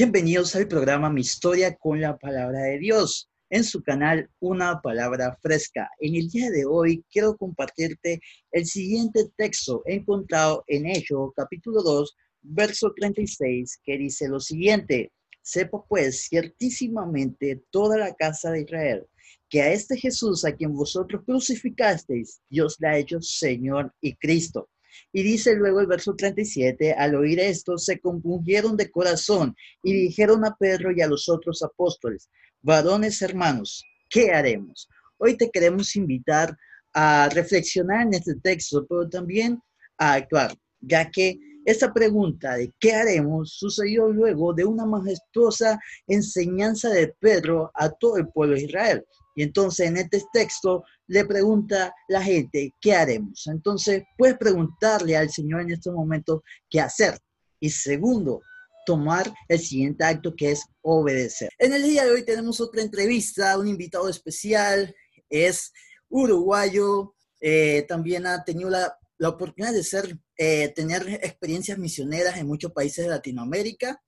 Bienvenidos al programa Mi Historia con la Palabra de Dios en su canal Una Palabra Fresca. En el día de hoy quiero compartirte el siguiente texto encontrado en Hechos capítulo 2, verso 36, que dice lo siguiente. Sepa pues ciertísimamente toda la casa de Israel que a este Jesús a quien vosotros crucificasteis, Dios le ha hecho Señor y Cristo. Y dice luego el verso 37, al oír esto se compungieron de corazón y dijeron a Pedro y a los otros apóstoles, varones hermanos, ¿qué haremos? Hoy te queremos invitar a reflexionar en este texto, pero también a actuar, ya que esta pregunta de qué haremos sucedió luego de una majestuosa enseñanza de Pedro a todo el pueblo de Israel. Y entonces en este texto le pregunta la gente, ¿qué haremos? Entonces puedes preguntarle al Señor en este momento qué hacer. Y segundo, tomar el siguiente acto que es obedecer. En el día de hoy tenemos otra entrevista, un invitado especial, es uruguayo, eh, también ha tenido la, oportunidad de ser, eh, tener experiencias misioneras en muchos países de Latinoamérica.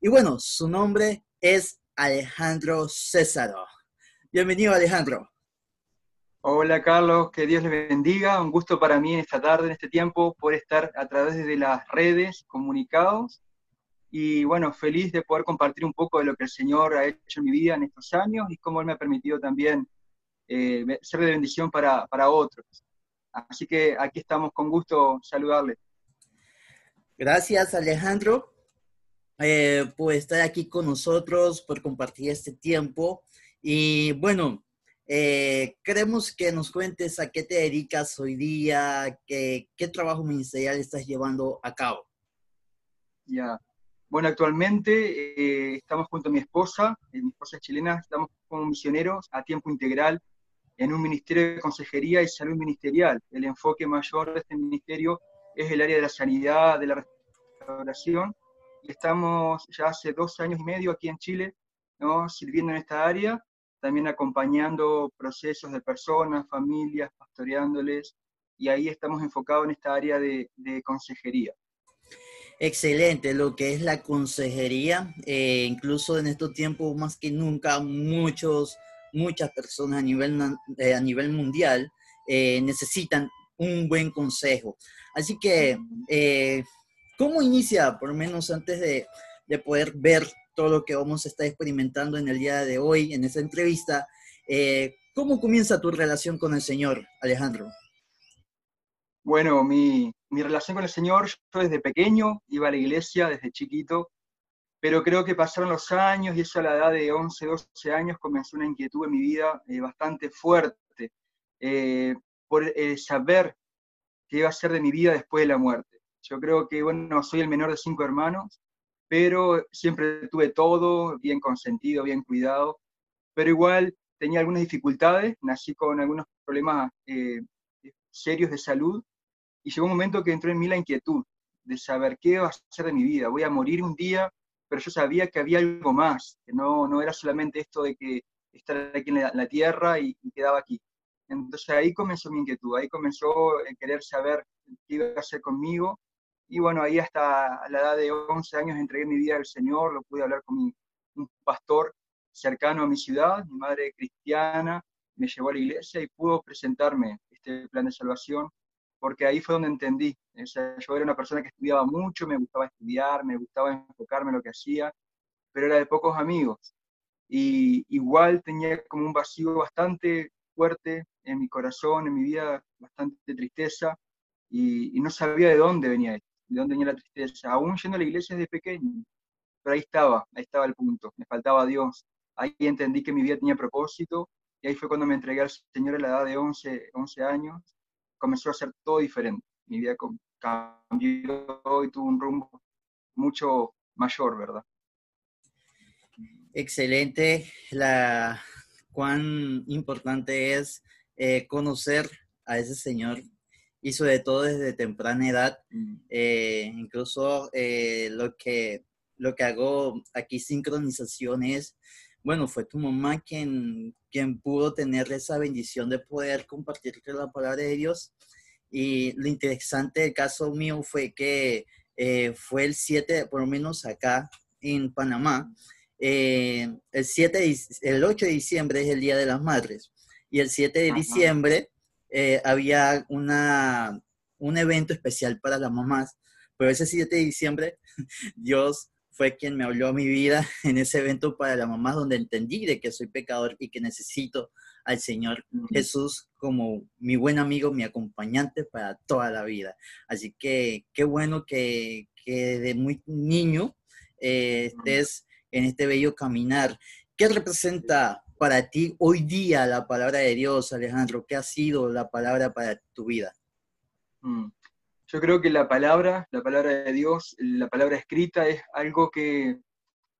Y bueno, su nombre es Alejandro Césaro. Bienvenido, Alejandro. Hola, Carlos, que Dios le bendiga. Un gusto para mí en esta tarde, en este tiempo, por estar a través de las redes, comunicados. Y bueno, feliz de poder compartir un poco de lo que el Señor ha hecho en mi vida en estos años y cómo Él me ha permitido también eh, ser de bendición para, para otros. Así que aquí estamos con gusto saludarle. Gracias, Alejandro, eh, por estar aquí con nosotros, por compartir este tiempo. Y bueno, eh, queremos que nos cuentes a qué te dedicas hoy día, qué, qué trabajo ministerial estás llevando a cabo. Ya. Bueno, actualmente eh, estamos junto a mi esposa, eh, mi esposa es chilena, estamos como misioneros a tiempo integral en un ministerio de consejería y salud ministerial. El enfoque mayor de este ministerio es el área de la sanidad, de la restauración, estamos ya hace dos años y medio aquí en Chile, ¿no? sirviendo en esta área también acompañando procesos de personas, familias, pastoreándoles, y ahí estamos enfocados en esta área de, consejería. Excelente, lo que es la consejería, eh, incluso en estos tiempos más que nunca, muchos, muchas personas a nivel, eh, a nivel mundial eh, necesitan un buen consejo. Así que, ¿cómo inicia, por lo menos antes de, de poder ver todo lo que vamos a estar experimentando en el día de hoy, en esta entrevista. Eh, ¿Cómo comienza tu relación con el Señor, Alejandro? Bueno, mi, mi, relación con el Señor, yo desde pequeño iba a la iglesia, desde chiquito, pero creo que pasaron los años y eso a la edad de 11, 12 años comenzó una inquietud en mi vida eh, bastante fuerte eh, por saber qué iba a ser de mi vida después de la muerte. Yo creo que, bueno, soy el menor de cinco hermanos pero siempre tuve todo bien consentido, bien cuidado, pero igual tenía algunas dificultades, nací con algunos problemas eh, serios de salud y llegó un momento que entró en mí la inquietud de saber qué va a ser de mi vida, voy a morir un día, pero yo sabía que había algo más, que no, no era solamente esto de que estar aquí en la, tierra y, y, quedaba aquí. Entonces ahí comenzó mi inquietud, ahí comenzó el querer saber qué iba a hacer conmigo y bueno, ahí hasta la edad de 11 años entregué mi vida al Señor, lo pude hablar con un pastor cercano a mi ciudad, mi madre cristiana, me llevó a la iglesia y pudo presentarme este plan de salvación, porque ahí fue donde entendí. Yo era una persona que estudiaba mucho, me gustaba estudiar, me gustaba enfocarme en lo que hacía, pero era de pocos amigos. Y igual tenía como un vacío bastante fuerte en mi corazón, en mi vida, bastante tristeza, y, y no sabía de dónde venía esto de dónde venía la tristeza, aún yendo a la iglesia desde pequeño. Pero ahí estaba, ahí estaba el punto, me faltaba Dios. Ahí entendí que mi vida tenía propósito y ahí fue cuando me entregué al Señor a la edad de 11, 11 años. Comenzó a ser todo diferente. Mi vida cambió y tuvo un rumbo mucho mayor, ¿verdad? Excelente. La, cuán importante es eh, conocer a ese Señor y sobre todo desde temprana edad. Mm. Eh, incluso eh, lo, que, lo que hago aquí sincronización es, bueno, fue tu mamá quien, quien pudo tener esa bendición de poder compartir la palabra de Dios. Y lo interesante del caso mío fue que eh, fue el 7, por lo menos acá, en Panamá, eh, el, 7 el 8 de diciembre es el Día de las Madres y el 7 de diciembre eh, había una, un evento especial para las mamás, pero ese 7 de diciembre Dios fue quien me habló a mi vida en ese evento para las mamás donde entendí de que soy pecador y que necesito al Señor Jesús como mi buen amigo, mi acompañante para toda la vida. Así que qué bueno que, que de muy niño eh, estés en este bello caminar. ¿Qué representa para ti hoy día la palabra de Dios, Alejandro? ¿Qué ha sido la palabra para tu vida? Mm. Yo creo que la palabra, la palabra de Dios, la palabra escrita es algo que,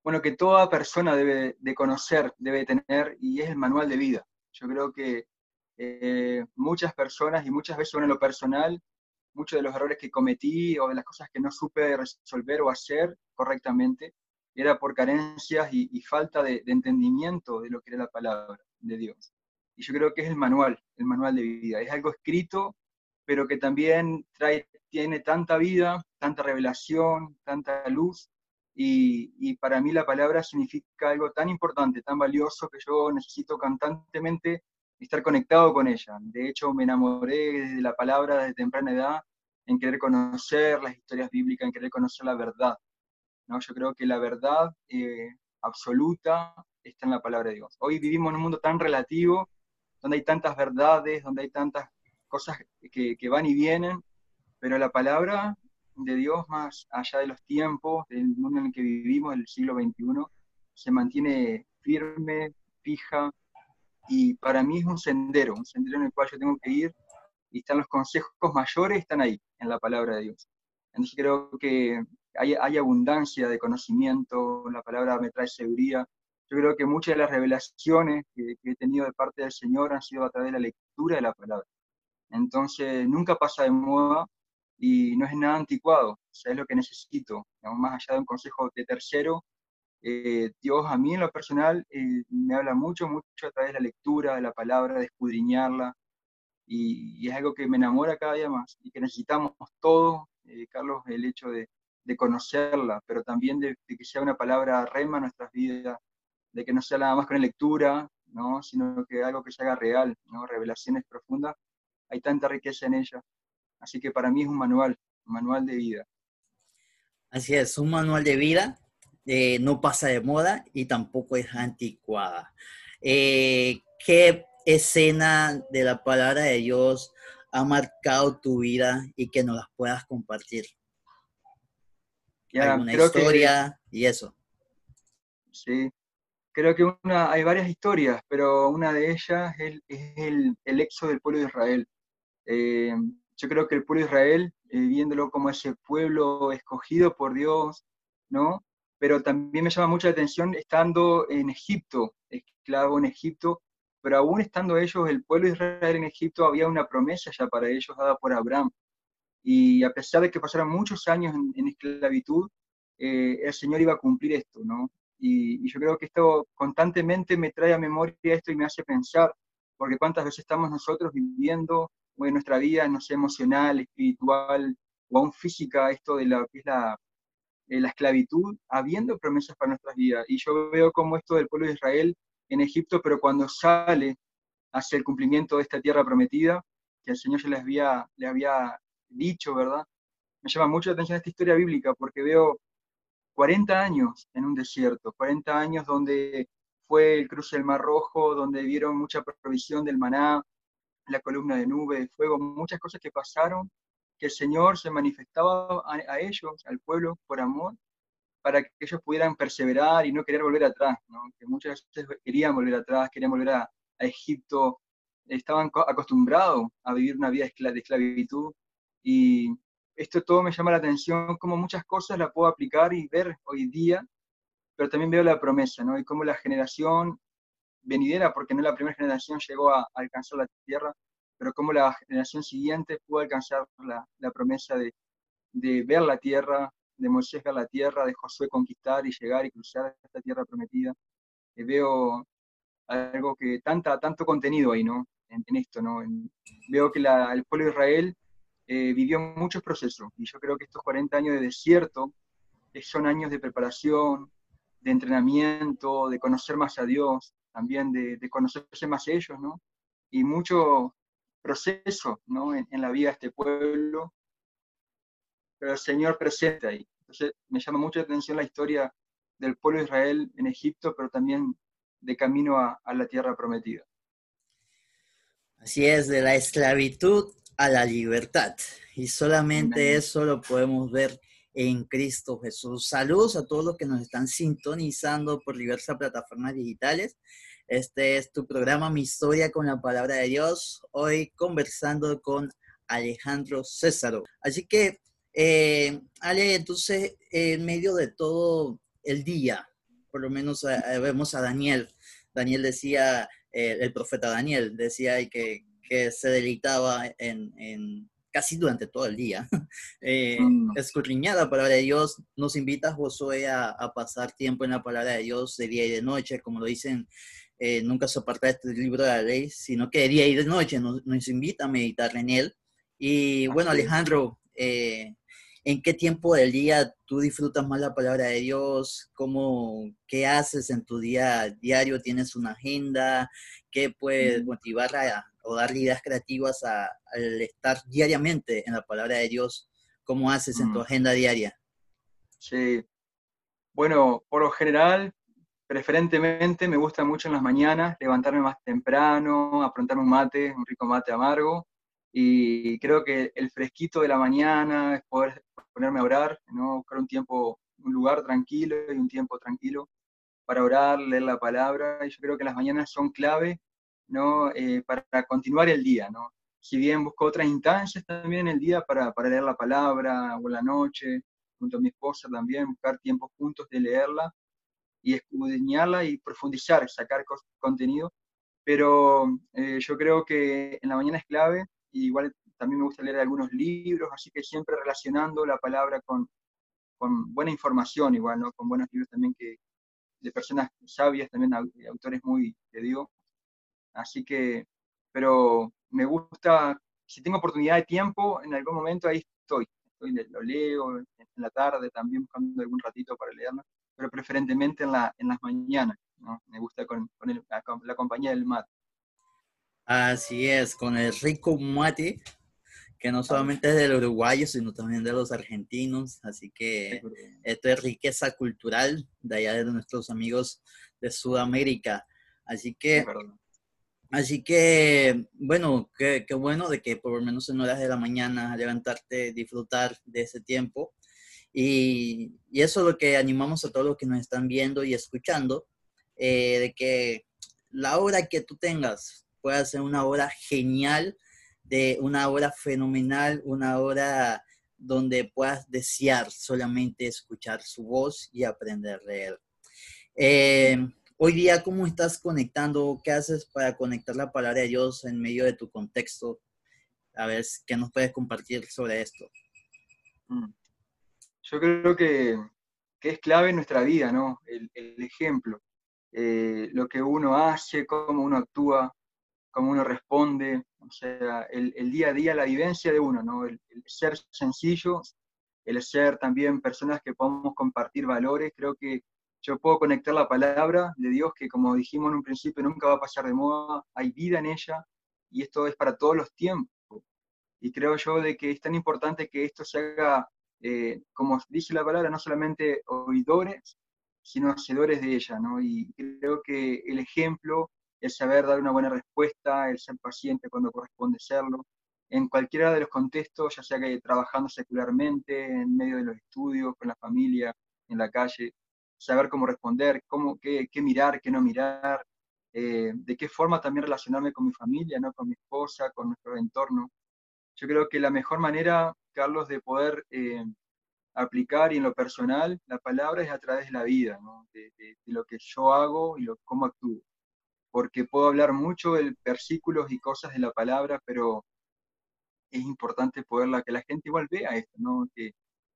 bueno, que toda persona debe de conocer, debe tener, y es el manual de vida. Yo creo que eh, muchas personas, y muchas veces en lo personal, muchos de los errores que cometí o de las cosas que no supe resolver o hacer correctamente, era por carencias y, falta de, entendimiento de lo que era la palabra de Dios. Y yo creo que es el manual, el manual de vida. Es algo escrito, pero que también trae, tiene tanta vida, tanta revelación, tanta luz. Y, para mí la palabra significa algo tan importante, tan valioso, que yo necesito constantemente estar conectado con ella. De hecho, me enamoré de la palabra desde temprana edad, en querer conocer las historias bíblicas, en querer conocer la verdad. ¿No? Yo creo que la verdad eh, absoluta está en la palabra de Dios. Hoy vivimos en un mundo tan relativo, donde hay tantas verdades, donde hay tantas cosas que, que van y vienen, pero la palabra de Dios, más allá de los tiempos, del mundo en el que vivimos, el siglo XXI, se mantiene firme, fija, y para mí es un sendero, un sendero en el cual yo tengo que ir, y están los consejos mayores, están ahí, en la palabra de Dios. Entonces creo que hay, abundancia de conocimiento, la palabra me trae seguridad. Yo creo que muchas de las revelaciones que, he tenido de parte del Señor han sido a través de la lectura de la palabra. Entonces nunca pasa de moda y no es nada anticuado, o sea, es lo que necesito, más allá de un consejo de tercero, eh, Dios a mí en lo personal eh, me habla mucho, mucho a través de la lectura, de la palabra, de escudriñarla, y, es algo que me enamora cada día más y que necesitamos todos, eh, Carlos, el hecho de, de conocerla, pero también de, que sea una palabra rema en nuestras vidas, de que no sea nada más con lectura, ¿no? sino que algo que se haga real, ¿no? revelaciones profundas, hay tanta riqueza en ella. Así que para mí es un manual, un manual de vida. Así es, un manual de vida eh, no pasa de moda y tampoco es anticuada. Eh, ¿Qué escena de la palabra de Dios ha marcado tu vida y que nos las puedas compartir? ¿Alguna historia y eso? Sí, creo que una, hay varias historias, pero una de ellas es el, el, éxodo del pueblo de Israel. Eh, yo creo que el pueblo de Israel, viéndolo como ese pueblo escogido por Dios, ¿no? pero también me llama mucha atención estando en Egipto, esclavo en Egipto, pero aún estando ellos, el pueblo de Israel en Egipto, había una promesa ya para ellos dada por Abraham. Y a pesar de que pasaron muchos años en, esclavitud, eh, el Señor iba a cumplir esto, ¿no? Y, yo creo que esto constantemente me trae a memoria esto y me hace pensar, porque cuántas veces estamos nosotros viviendo en nuestra vida, no sé, emocional, espiritual o aún física, esto de la, que es la, eh, la esclavitud, habiendo promesas para nuestras vidas. Y yo veo como esto del pueblo de Israel en Egipto, pero cuando sale hacia el cumplimiento de esta tierra prometida, que el Señor ya les había, le había dicho, ¿verdad? Me llama mucho la atención esta historia bíblica porque veo 40 años en un desierto, 40 años donde fue el cruce del Mar Rojo, donde vieron mucha provisión del maná, la columna de nube, de fuego, muchas cosas que pasaron que el Señor se manifestaba a, ellos, al pueblo, por amor, para que ellos pudieran perseverar y no querer volver atrás, que muchas veces querían volver atrás, querían volver a, Egipto, estaban acostumbrados a vivir una vida de esclavitud y esto todo me llama la atención, como muchas cosas la puedo aplicar y ver hoy día, pero también veo la promesa, ¿no? Y cómo la generación venidera, porque no la primera generación llegó a alcanzar la tierra, pero cómo la generación siguiente pudo alcanzar la, la promesa de, de, ver la tierra, de Moisés ver la tierra, de Josué conquistar y llegar y cruzar esta tierra prometida. Eh, veo algo que, tanta, tanto contenido ahí, ¿no? En, esto, ¿no? veo que el pueblo de Israel eh, vivió muchos procesos y yo creo que estos 40 años de desierto son años de preparación, de entrenamiento, de conocer más a Dios, también de, conocerse más ellos, ¿no? Y mucho proceso, ¿no? En, la vida de este pueblo, pero el Señor presente ahí. Entonces, me llama mucho la atención la historia del pueblo de Israel en Egipto, pero también de camino a, a la tierra prometida. Así es, de la esclavitud a la libertad. Y solamente eso lo podemos ver en Cristo Jesús. Saludos a todos los que nos están sintonizando por diversas plataformas digitales. Este es tu programa Mi Historia con la Palabra de Dios. Hoy conversando con Alejandro Césaro. Así que, eh, Ale, entonces, en medio de todo el día, por lo menos eh, vemos a Daniel. Daniel decía, eh, el profeta Daniel decía que, que se deleitaba en, en casi durante todo el día. Eh, mm. Escudriñar la palabra de Dios nos invita a Josué a, pasar tiempo en la palabra de Dios de día y de noche, como lo dicen, eh, nunca se aparta de este libro de la ley, sino que de día y de noche nos, nos invita a meditar en él. Y bueno, Alejandro, eh, ¿en qué tiempo del día tú disfrutas más la palabra de Dios? ¿Cómo, ¿Qué haces en tu día diario? ¿Tienes una agenda? ¿Qué puede mm. motivar a, o dar ideas creativas al estar diariamente en la palabra de Dios? ¿Cómo haces en tu mm. agenda diaria? Sí. Bueno, por lo general, preferentemente me gusta mucho en las mañanas levantarme más temprano, aprontarme un mate, un rico mate amargo. Y creo que el fresquito de la mañana es poder ponerme a orar, ¿no? buscar un tiempo, un lugar tranquilo y un tiempo tranquilo para orar, leer la palabra. Y yo creo que las mañanas son clave ¿no? Eh, para continuar el día. ¿no? Si bien busco otras instancias también el día para, para leer la palabra o la noche, junto a mi esposa también, buscar tiempos juntos de leerla y escudriñarla y profundizar, sacar contenido. Pero eh, yo creo que en la mañana es clave, igual también me gusta leer algunos libros, así que siempre relacionando la palabra con, con buena información, igual, ¿no? con buenos libros también que, de personas sabias, también autores muy, te digo, Así que, pero me gusta, si tengo oportunidad de tiempo, en algún momento ahí estoy. estoy lo leo en la tarde también buscando algún ratito para leerlo, pero preferentemente en, la, en las mañanas. ¿no? Me gusta con, con la, compañía del mate. Así es, con el rico mate, que no solamente es del uruguayo, sino también de los argentinos. Así que esto es riqueza cultural de allá de nuestros amigos de Sudamérica. Así que Así que, bueno, qué, bueno de que por lo menos en horas de la mañana levantarte, disfrutar de ese tiempo. Y, eso es lo que animamos a todos los que nos están viendo y escuchando, eh, de que la hora que tú tengas pueda ser una hora genial, de una hora fenomenal, una hora donde puedas desear solamente escuchar su voz y aprender de él. Eh, Hoy día, ¿cómo estás conectando? ¿Qué haces para conectar la palabra de Dios en medio de tu contexto? A ver, ¿qué nos puedes compartir sobre esto? Mm. Yo creo que, es clave en nuestra vida, ¿no? El, ejemplo, eh, lo que uno hace, cómo uno actúa, cómo uno responde, o sea, el, día a día, la vivencia de uno, ¿no? El, el, ser sencillo, el ser también personas que podamos compartir valores, creo que yo puedo conectar la palabra de Dios que como dijimos en un principio nunca va a pasar de moda, hay vida en ella y esto es para todos los tiempos. Y creo yo de que es tan importante que esto se haga, eh, como dice la palabra, no solamente oidores, sino hacedores de ella, ¿no? Y creo que el ejemplo, el saber dar una buena respuesta, el ser paciente cuando corresponde serlo, en cualquiera de los contextos, ya sea que trabajando secularmente, en medio de los estudios, con la familia, en la calle, saber cómo responder, cómo, qué, qué mirar, qué no mirar, eh, de qué forma también relacionarme con mi familia, ¿no? con mi esposa, con nuestro entorno. Yo creo que la mejor manera, Carlos, de poder eh, aplicar y en lo personal la palabra es a través de la vida, de, lo que yo hago y lo, cómo actúo. Porque puedo hablar mucho de versículos y cosas de la palabra, pero es importante poderla, que la gente igual vea esto, ¿no? que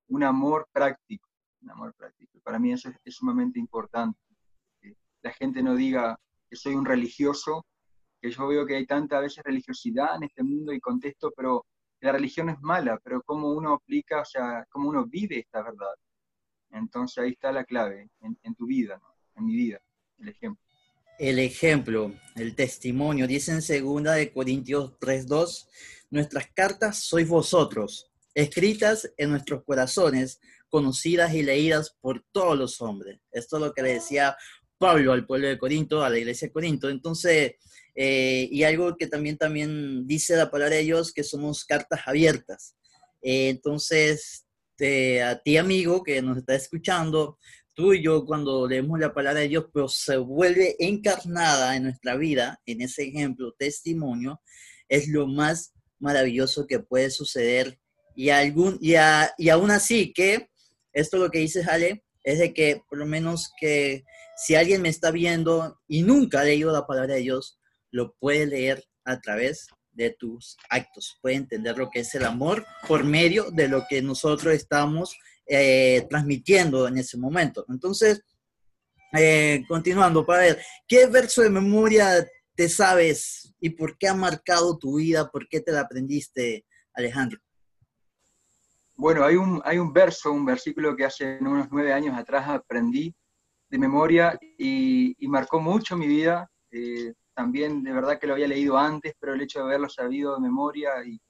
un amor práctico, amor práctico. Para mí eso es, sumamente importante. Que la gente no diga que soy un religioso, que yo veo que hay tanta a veces religiosidad en este mundo y contexto, pero la religión es mala, pero cómo uno aplica, o sea, cómo uno vive esta verdad. Entonces ahí está la clave, en, tu vida, en mi vida, el ejemplo. El ejemplo, el testimonio, dice en segunda de Corintios 3.2, nuestras cartas sois vosotros, escritas en nuestros corazones, conocidas y leídas por todos los hombres. Esto es lo que le decía Pablo al pueblo de Corinto, a la iglesia de Corinto. Entonces, eh, y algo que también, también dice la palabra de Dios, que somos cartas abiertas. Eh, entonces, a ti amigo que nos está escuchando, tú y yo cuando leemos la palabra de Dios, pero se vuelve encarnada en nuestra vida, en ese ejemplo, testimonio, es lo más maravilloso que puede suceder. Y, algún, y, y aún así que, esto lo que dice Ale, es de que por lo menos que si alguien me está viendo y nunca ha leído la palabra de Dios, lo puede leer a través de tus actos, puede entender lo que es el amor por medio de lo que nosotros estamos eh, transmitiendo en ese momento. Entonces, eh, continuando, para ver, ¿qué verso de memoria te sabes y por qué ha marcado tu vida? ¿Por qué te la aprendiste, Alejandro? Bueno, hay un, hay un verso, un versículo que hace unos nueve años atrás aprendí de memoria y, marcó mucho mi vida. Eh, también de verdad que lo había leído antes, pero el hecho de haberlo sabido de memoria y,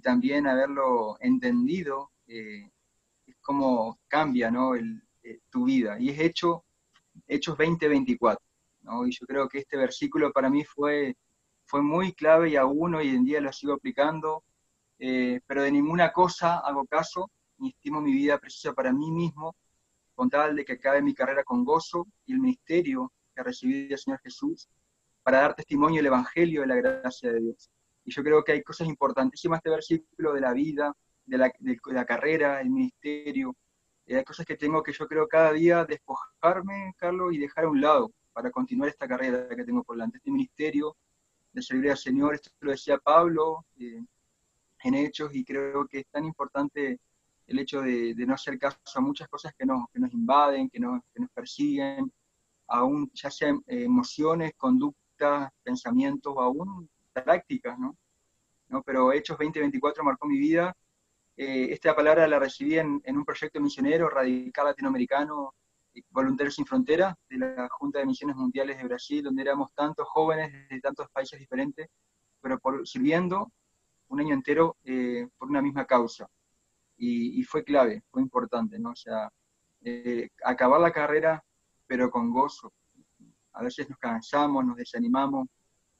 también haberlo entendido, eh, es como cambia ¿no? El, eh, tu vida. Y es hecho, Hechos 20-24. ¿no? Y yo creo que este versículo para mí fue, fue muy clave y aún hoy en día lo sigo aplicando, eh, pero de ninguna cosa hago caso, ni estimo mi vida precisa para mí mismo, con tal de que acabe mi carrera con gozo y el ministerio que recibí del Señor Jesús para dar testimonio del Evangelio de la gracia de Dios. Y yo creo que hay cosas importantísimas este versículo de la vida, de la, carrera, el ministerio. hay cosas que tengo que yo creo cada día despojarme, Carlos, y dejar a un lado para continuar esta carrera que tengo por delante, este ministerio de servir al Señor. Esto lo decía Pablo eh, en Hechos y creo que es tan importante el hecho de, no hacer caso a muchas cosas que nos, que nos invaden, que nos, que nos persiguen, aún ya sea emociones, conductas pensamientos o aún prácticas, ¿no? ¿no? Pero Hechos 2024 marcó mi vida. Eh, esta palabra la recibí en, un proyecto misionero radical latinoamericano, eh, Voluntarios sin Fronteras, de la Junta de Misiones Mundiales de Brasil, donde éramos tantos jóvenes de tantos países diferentes, pero por, sirviendo un año entero eh, por una misma causa. Y, fue clave, fue importante, ¿no? O sea, acabar la carrera, pero con gozo, a veces nos cansamos, nos desanimamos,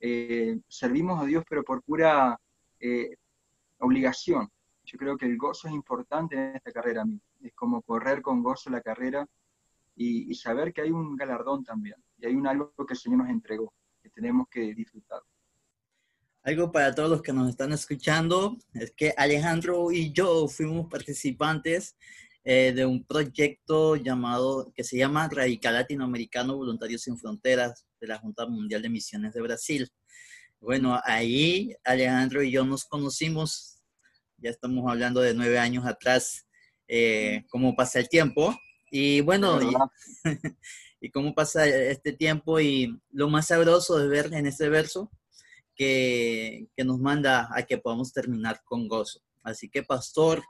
eh, servimos a Dios pero por pura eh, obligación. Yo creo que el gozo es importante en esta carrera Es como correr con gozo la carrera y, saber que hay un galardón también. Y hay un algo que el Señor nos entregó, que tenemos que disfrutar. Algo para todos los que nos están escuchando es que Alejandro y yo fuimos participantes eh, de un proyecto llamado, que se llama Radical Latinoamericano Voluntarios Sin Fronteras de la Junta Mundial de Misiones de Brasil. Bueno, ahí Alejandro y yo nos conocimos, ya estamos hablando de nueve años atrás, eh, cómo pasa el tiempo. Y bueno, y, y, cómo pasa este tiempo y lo más sabroso de ver en este verso que, nos manda a que podamos terminar con gozo. Así que, pastor,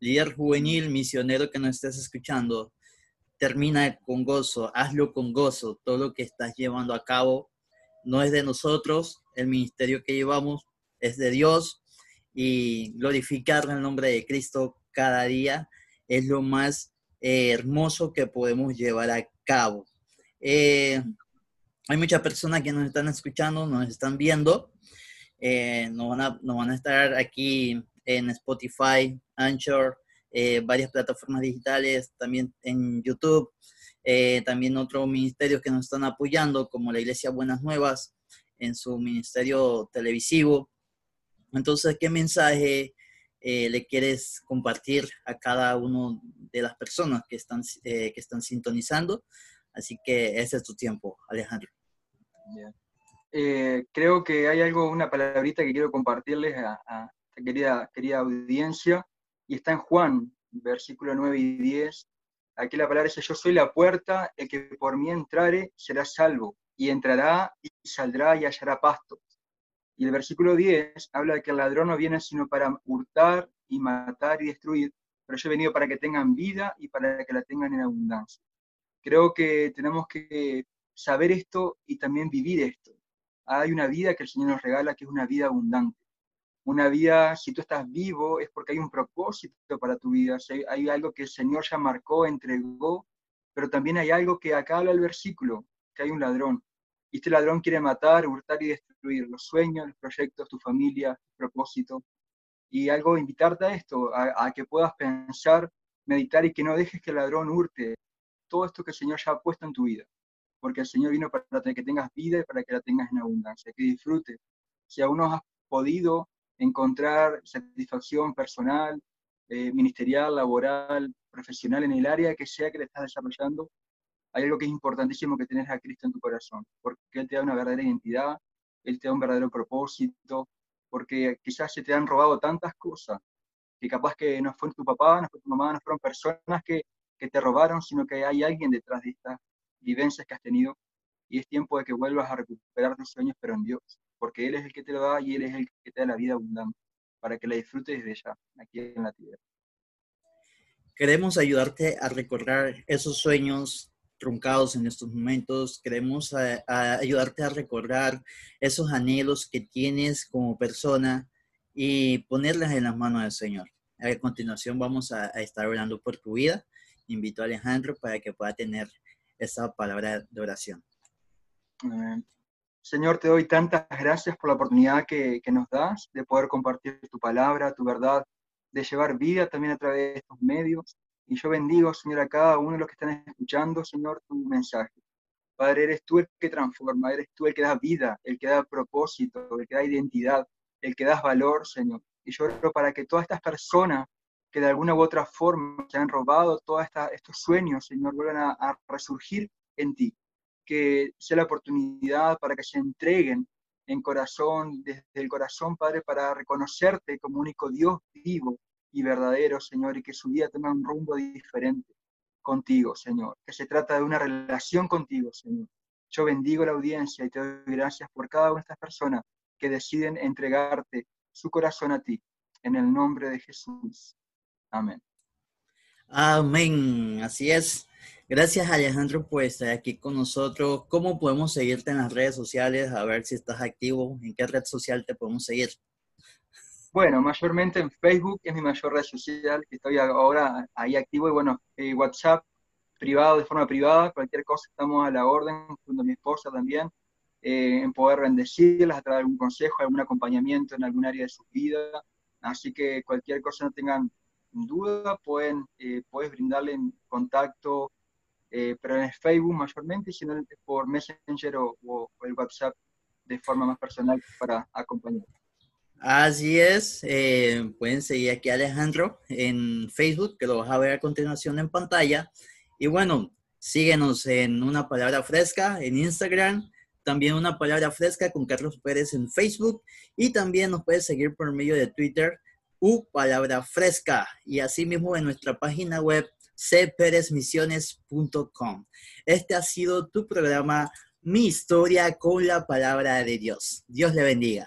líder juvenil, misionero que nos estés escuchando, termina con gozo, hazlo con gozo, todo lo que estás llevando a cabo no es de nosotros, el ministerio que llevamos es de Dios y glorificar el nombre de Cristo cada día es lo más eh, hermoso que podemos llevar a cabo. Eh, hay muchas personas que nos están escuchando, nos están viendo, eh, nos, van a, nos van a estar aquí en Spotify, Anchor, eh, varias plataformas digitales, también en YouTube, eh, también otros ministerios que nos están apoyando, como la Iglesia Buenas Nuevas, en su ministerio televisivo. Entonces, ¿qué mensaje eh, le quieres compartir a cada una de las personas que están, que están sintonizando? Así que ese es tu tiempo, Alejandro. creo que hay algo, una palabrita que quiero compartirles a, a querida, querida audiencia, y está en Juan, versículo 9 y 10. Aquí la palabra dice, yo soy la puerta, el que por mí entrare será salvo, y entrará y saldrá y hallará pasto. Y el versículo 10 habla de que el ladrón no viene sino para hurtar y matar y destruir, pero yo he venido para que tengan vida y para que la tengan en abundancia. Creo que tenemos que saber esto y también vivir esto. Hay una vida que el Señor nos regala que es una vida abundante. Una vida, si tú estás vivo, es porque hay un propósito para tu vida. Hay algo que el Señor ya marcó, entregó, pero también hay algo que acá habla el versículo, que hay un ladrón. Y este ladrón quiere matar, hurtar y destruir los sueños, los proyectos, tu familia, tu propósito. Y algo, invitarte a esto, a, a que puedas pensar, meditar y que no dejes que el ladrón hurte todo esto que el Señor ya ha puesto en tu vida porque el Señor vino para que tengas vida y para que la tengas en abundancia, que disfrutes. Si aún no has podido encontrar satisfacción personal, eh, ministerial, laboral, profesional en el área que sea que le estás desarrollando, hay algo que es importantísimo que tenés a Cristo en tu corazón, porque Él te da una verdadera identidad, Él te da un verdadero propósito, porque quizás se te han robado tantas cosas, que capaz que no fue tu papá, no fue tu mamá, no fueron personas que, que te robaron, sino que hay alguien detrás de estas vivencias que has tenido y es tiempo de que vuelvas a recuperar tus sueños, pero en Dios, porque Él es el que te lo da y Él es el que te da la vida abundante, para que la disfrutes desde ya, aquí en la tierra. Queremos ayudarte a recordar esos sueños truncados en estos momentos. Queremos ayudarte a recordar esos anhelos que tienes como persona y ponerlos en las manos del Señor. A continuación vamos a, a estar orando por tu vida. Invito a Alejandro para que pueda tener esa palabra de oración. Señor, te doy tantas gracias por la oportunidad que, nos das de poder compartir tu palabra, tu verdad, de llevar vida también a través de estos medios. Y yo bendigo, Señor, a cada uno de los que están escuchando, Señor, tu mensaje. Padre, eres tú el que transforma, eres tú el que da vida, el que da propósito, el que da identidad, el que da valor, Señor. Y yo oro para que todas estas personas que de alguna u otra forma se han robado todos estos sueños, Señor, vuelvan a, resurgir en ti. Que sea la oportunidad para que se entreguen en corazón, desde el corazón, Padre, para reconocerte como único Dios vivo y verdadero, Señor, y que su vida tenga un rumbo diferente contigo, Señor. Que se trata de una relación contigo, Señor. Yo bendigo la audiencia y te doy gracias por cada una de estas personas que deciden entregarte su corazón a ti. En el nombre de Jesús. Amén. Amén, así es. Gracias Alejandro por estar aquí con nosotros. ¿Cómo podemos seguirte en las redes sociales? A ver si estás activo. ¿En qué red social te podemos seguir? Bueno, mayormente en Facebook es mi mayor red social, que estoy ahora ahí activo. Y bueno, eh, WhatsApp privado, de forma privada, cualquier cosa estamos a la orden, junto a mi esposa también, eh, en poder bendecirlas, a través de algún consejo, algún acompañamiento en algún área de su vida. Así que cualquier cosa no tengan duda, pueden, eh, puedes brindarle contacto, eh, pero en Facebook mayormente, sino por Messenger o, el WhatsApp de forma más personal para acompañar. Así es, eh, pueden seguir aquí a Alejandro en Facebook, que lo vas a ver a continuación en pantalla. Y bueno, síguenos en Una Palabra Fresca en Instagram, también Una Palabra Fresca con Carlos Pérez en Facebook y también nos puedes seguir por medio de Twitter U Palabra Fresca y asimismo en nuestra página web cperezmisiones.com. Este ha sido tu programa Mi historia con la palabra de Dios. Dios le bendiga.